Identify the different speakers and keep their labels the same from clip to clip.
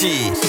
Speaker 1: 气。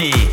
Speaker 1: Party.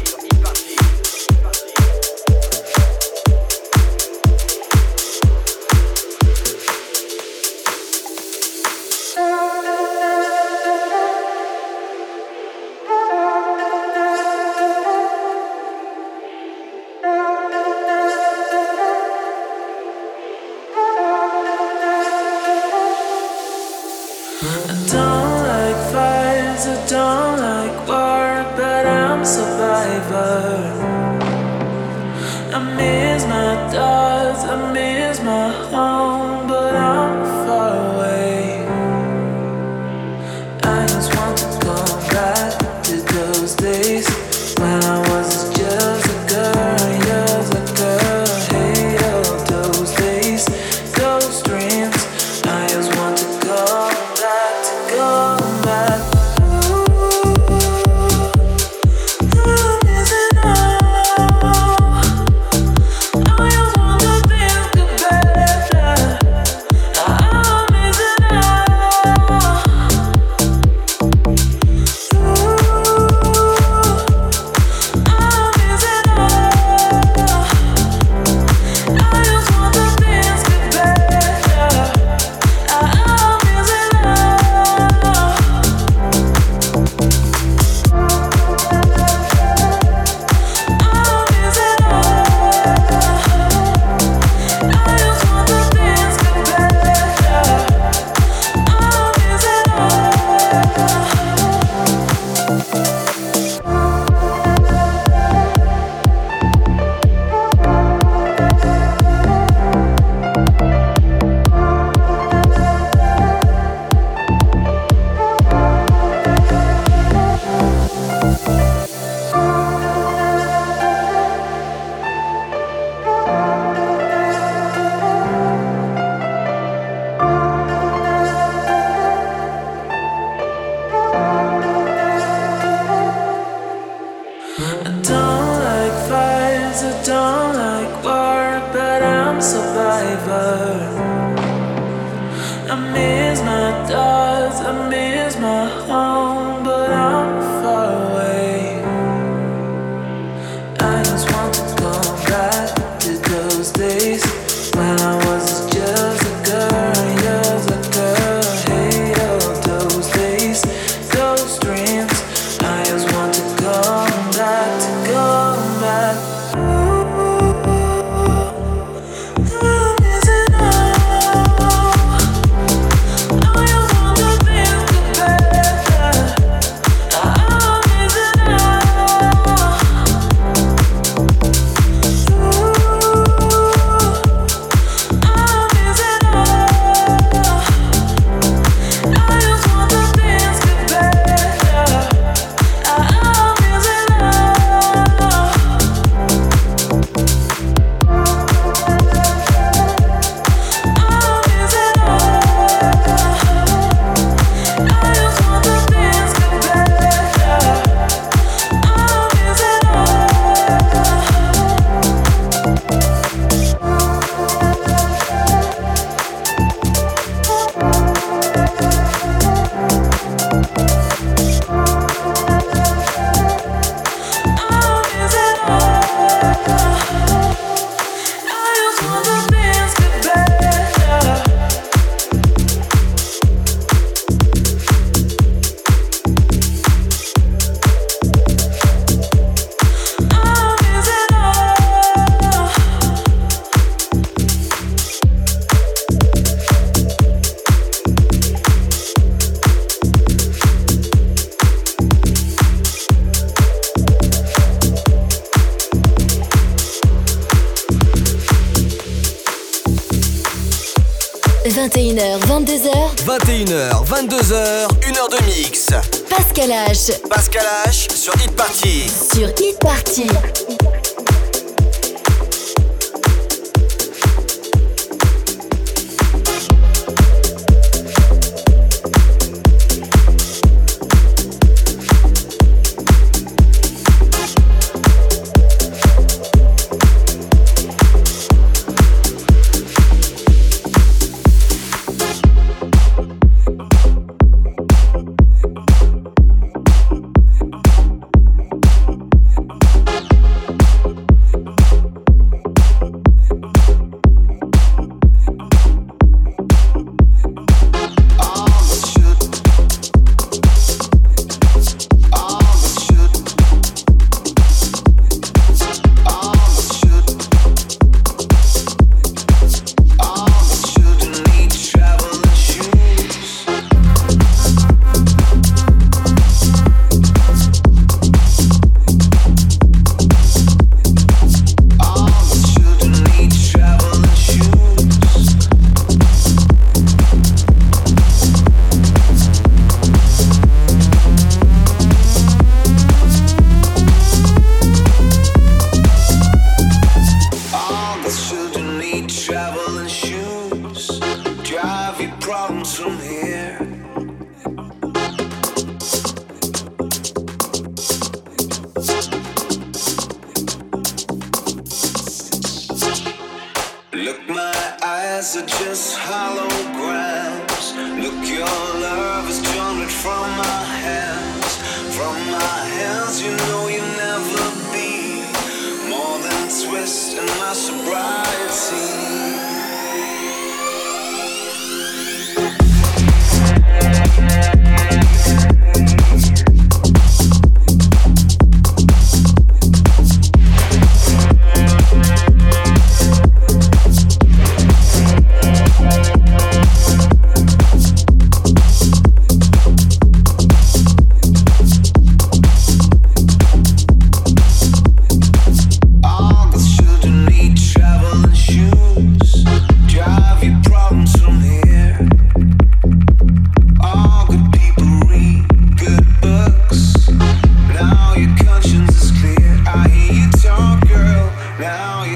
Speaker 2: 22h,
Speaker 3: 1h de mix.
Speaker 2: Pascal H.
Speaker 3: Pascal H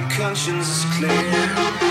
Speaker 4: conscience is clear.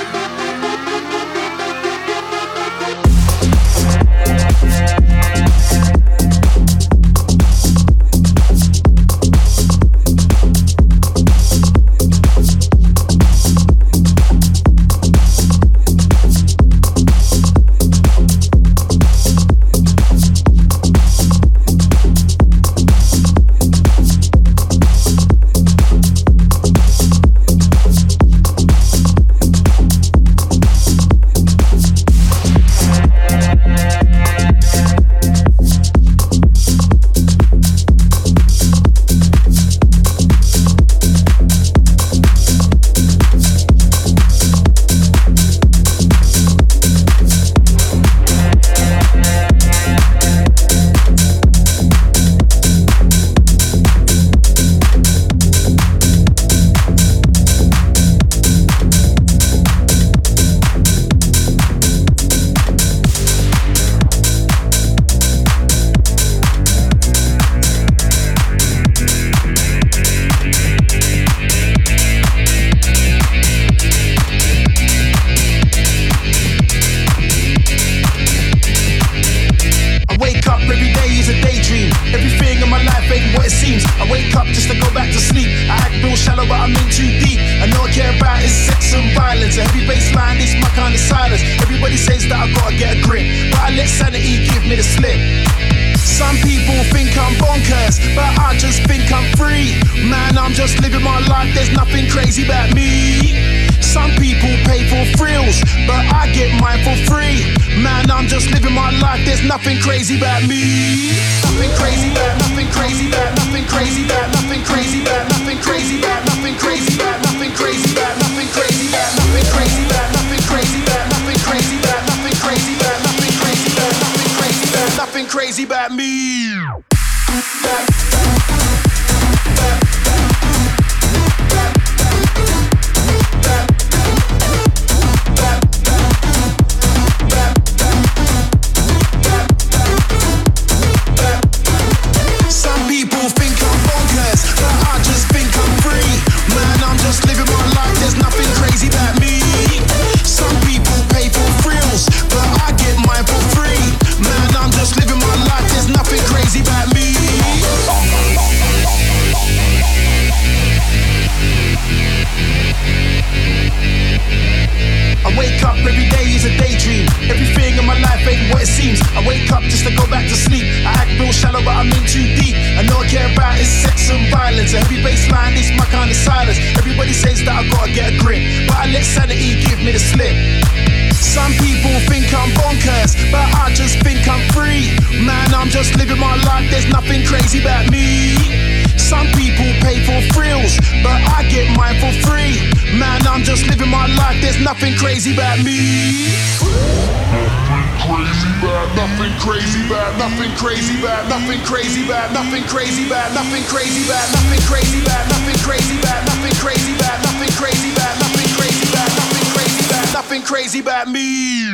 Speaker 4: nothing crazy bad, nothing crazy bad, nothing crazy bad, nothing crazy bad, nothing crazy bad, nothing crazy bad, nothing crazy bad, nothing crazy bad, nothing crazy bad, nothing crazy bad, nothing crazy bad me.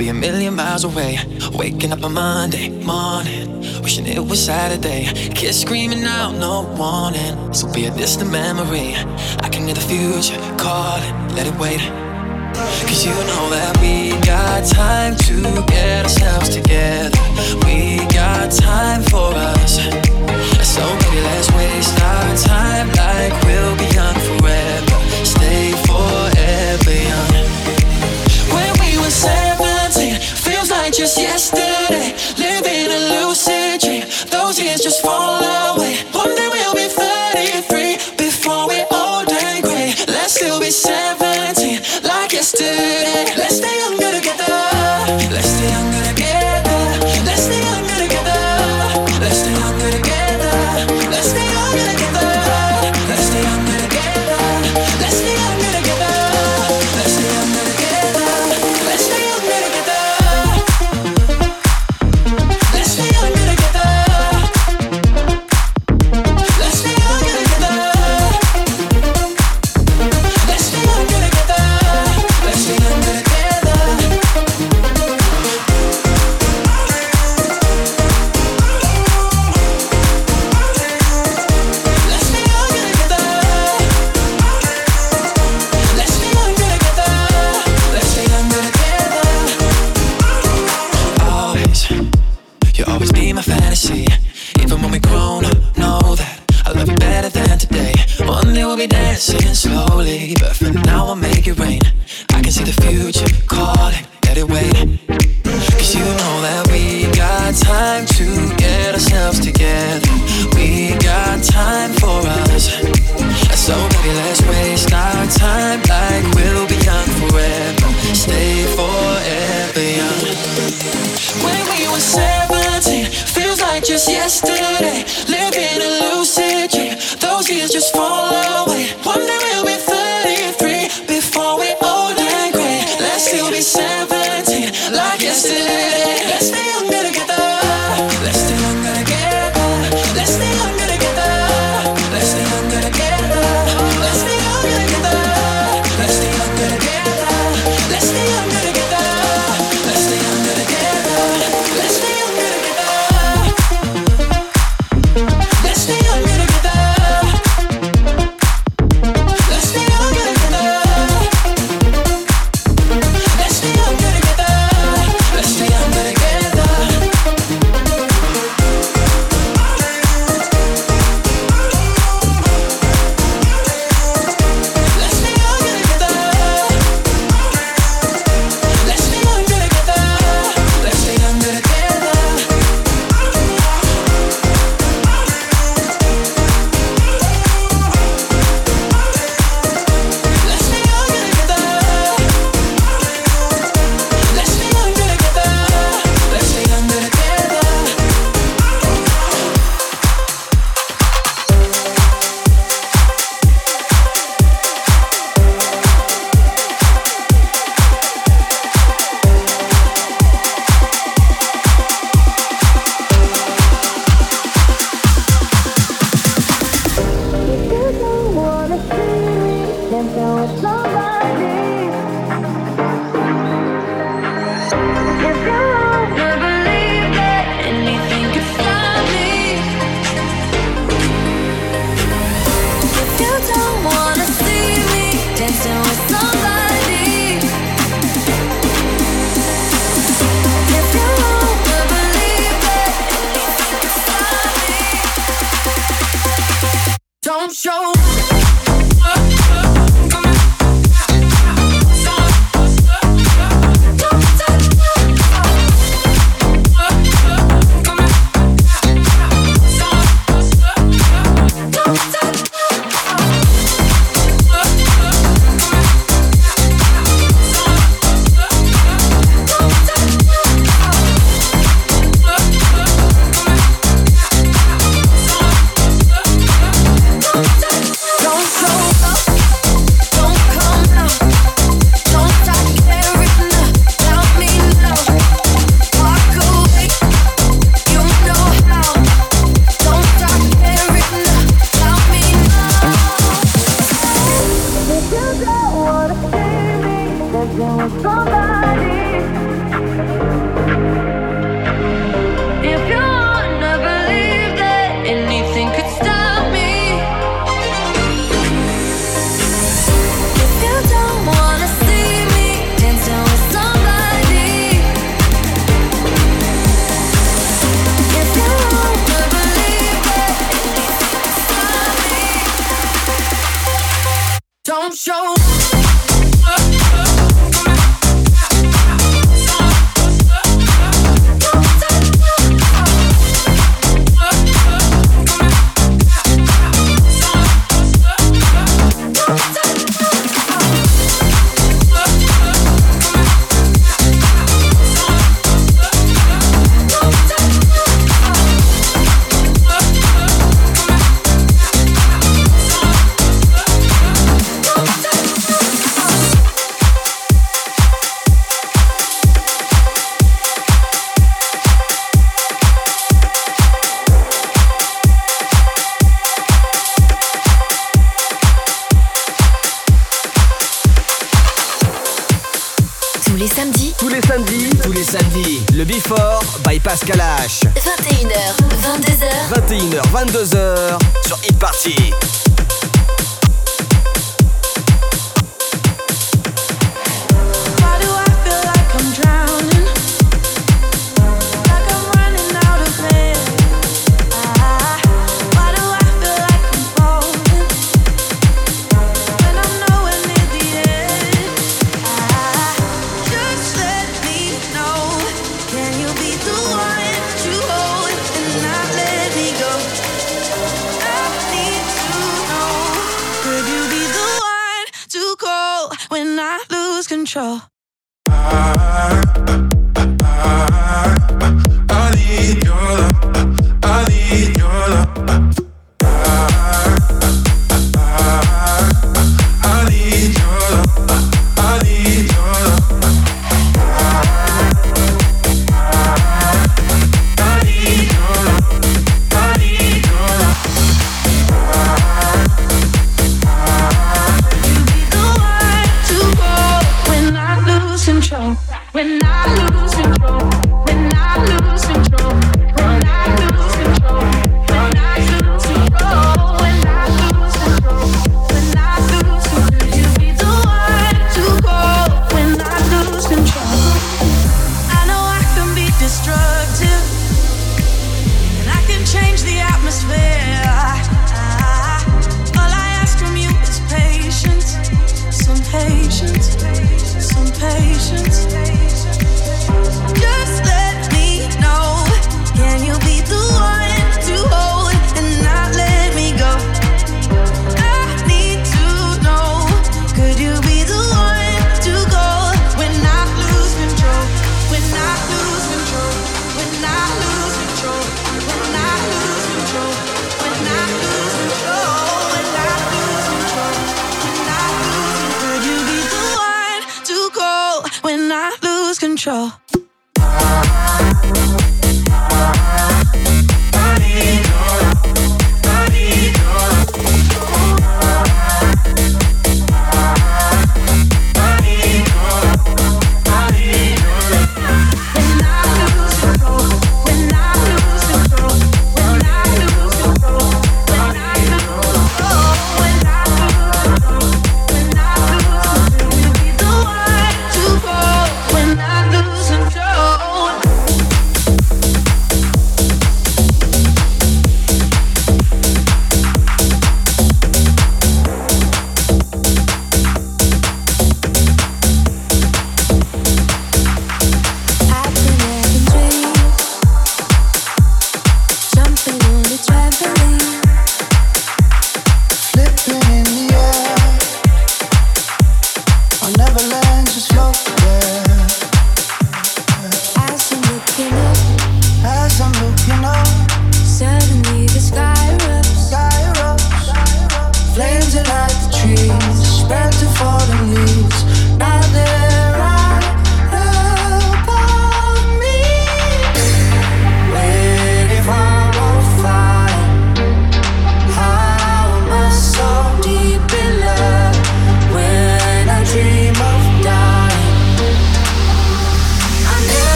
Speaker 5: be a million miles away. Waking up on Monday morning, wishing it was Saturday. Kids screaming out, no warning. So be a distant memory. I can hear the future calling, let it wait. Cause you know that we got time to get ourselves together. We got time for us. So maybe let's waste our time like we'll be young forever. just yesterday, living a lucid dream. Those years just fall away.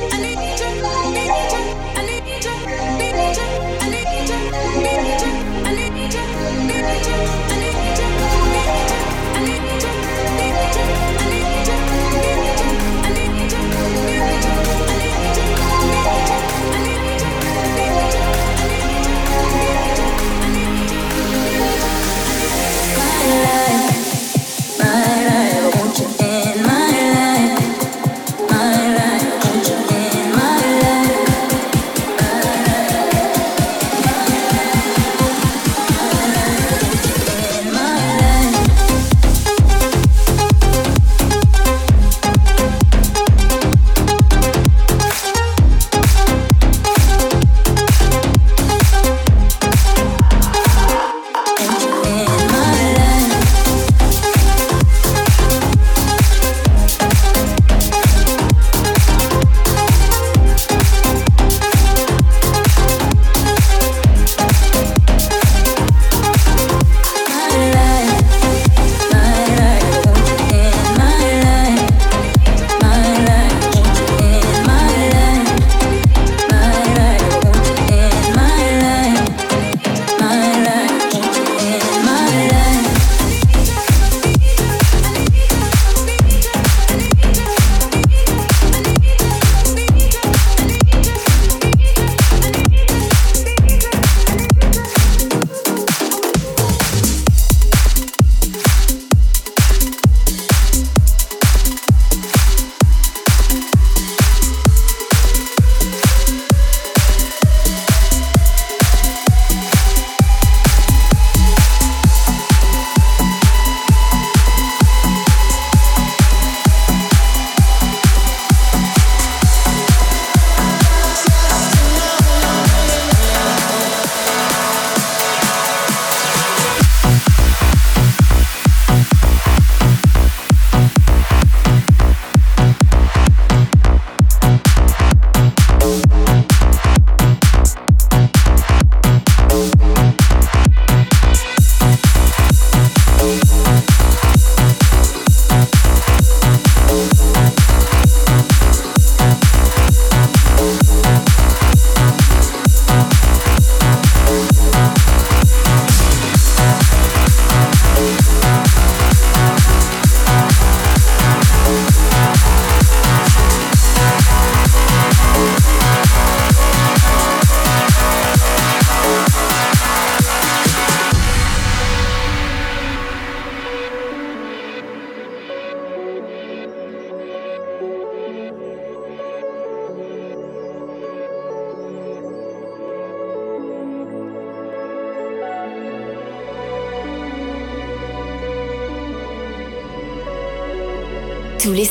Speaker 5: I
Speaker 6: need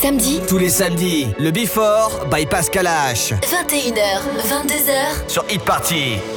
Speaker 2: samedis,
Speaker 7: Tous les samedis, le Before by Pascal H.
Speaker 2: 21h, 22h.
Speaker 7: Sur Hit Party.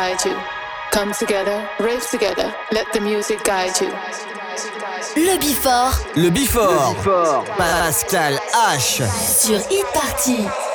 Speaker 8: Guide you. Come together, rave together, let the music guide you.
Speaker 2: Le Bifort
Speaker 7: Le Bifort. Pascal H.
Speaker 2: sur Hit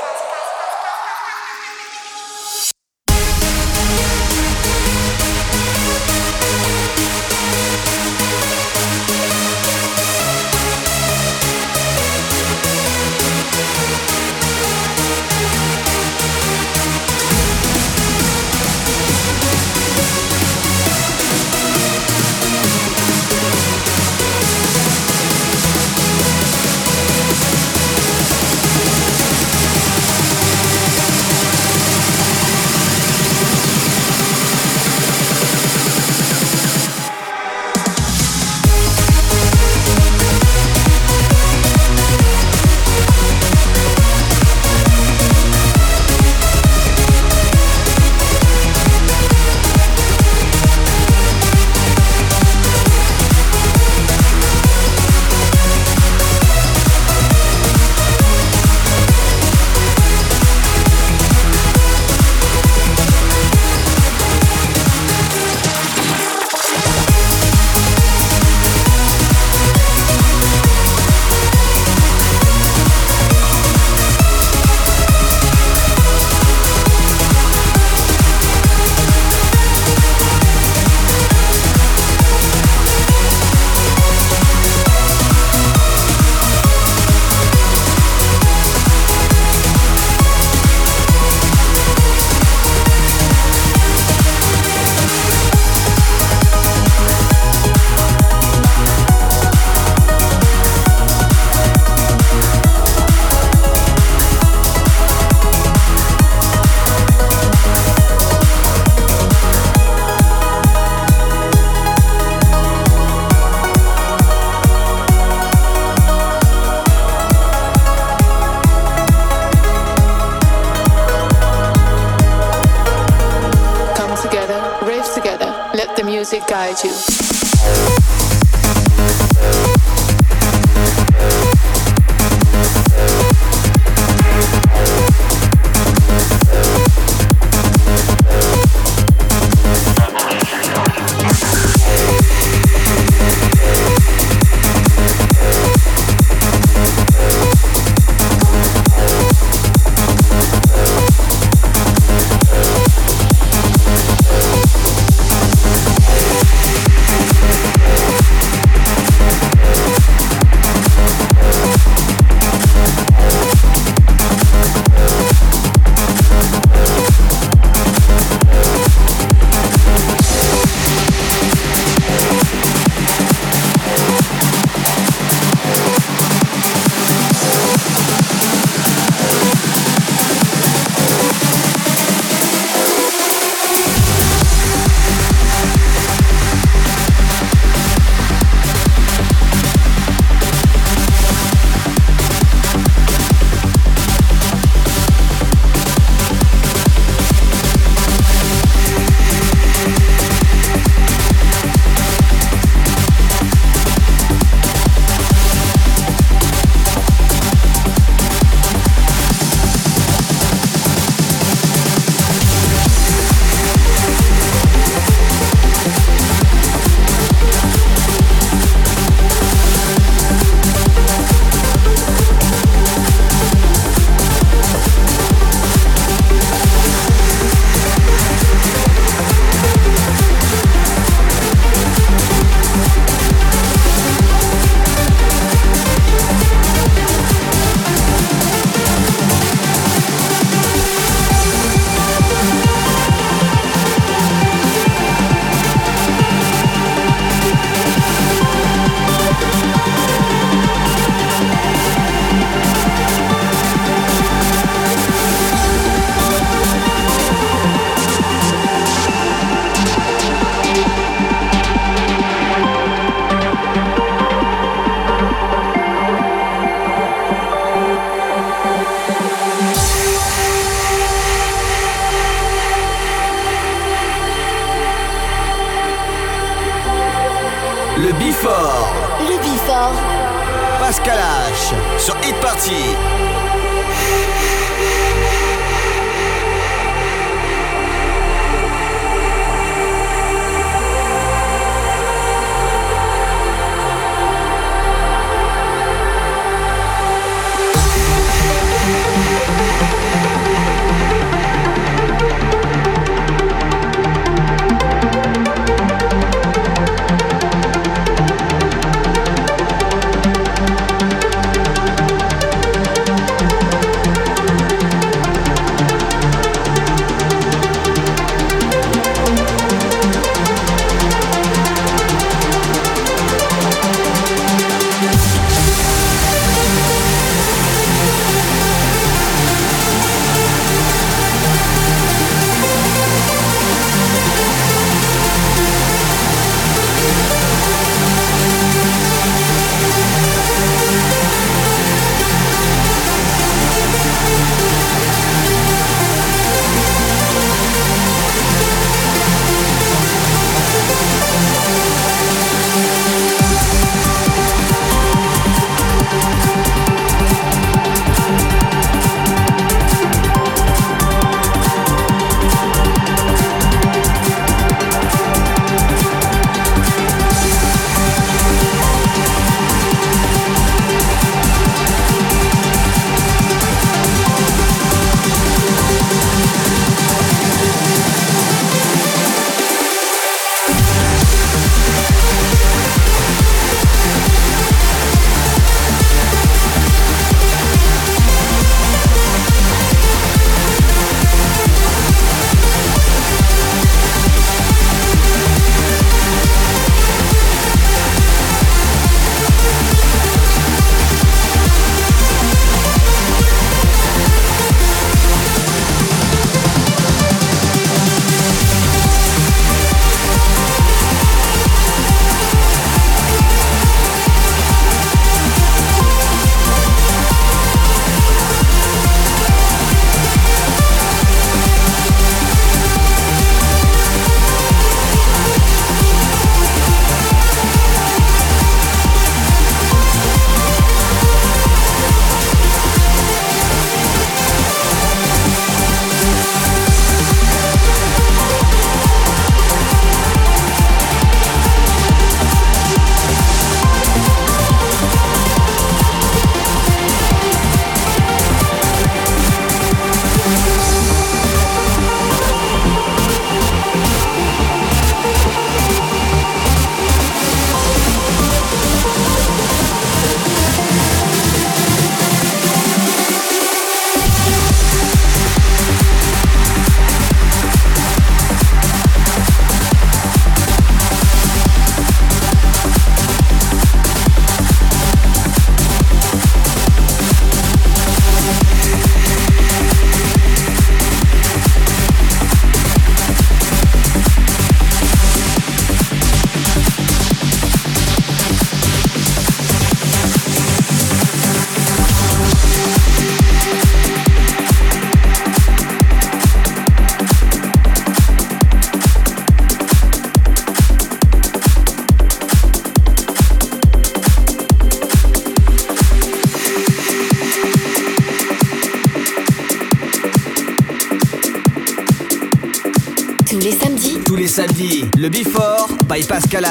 Speaker 7: Pascal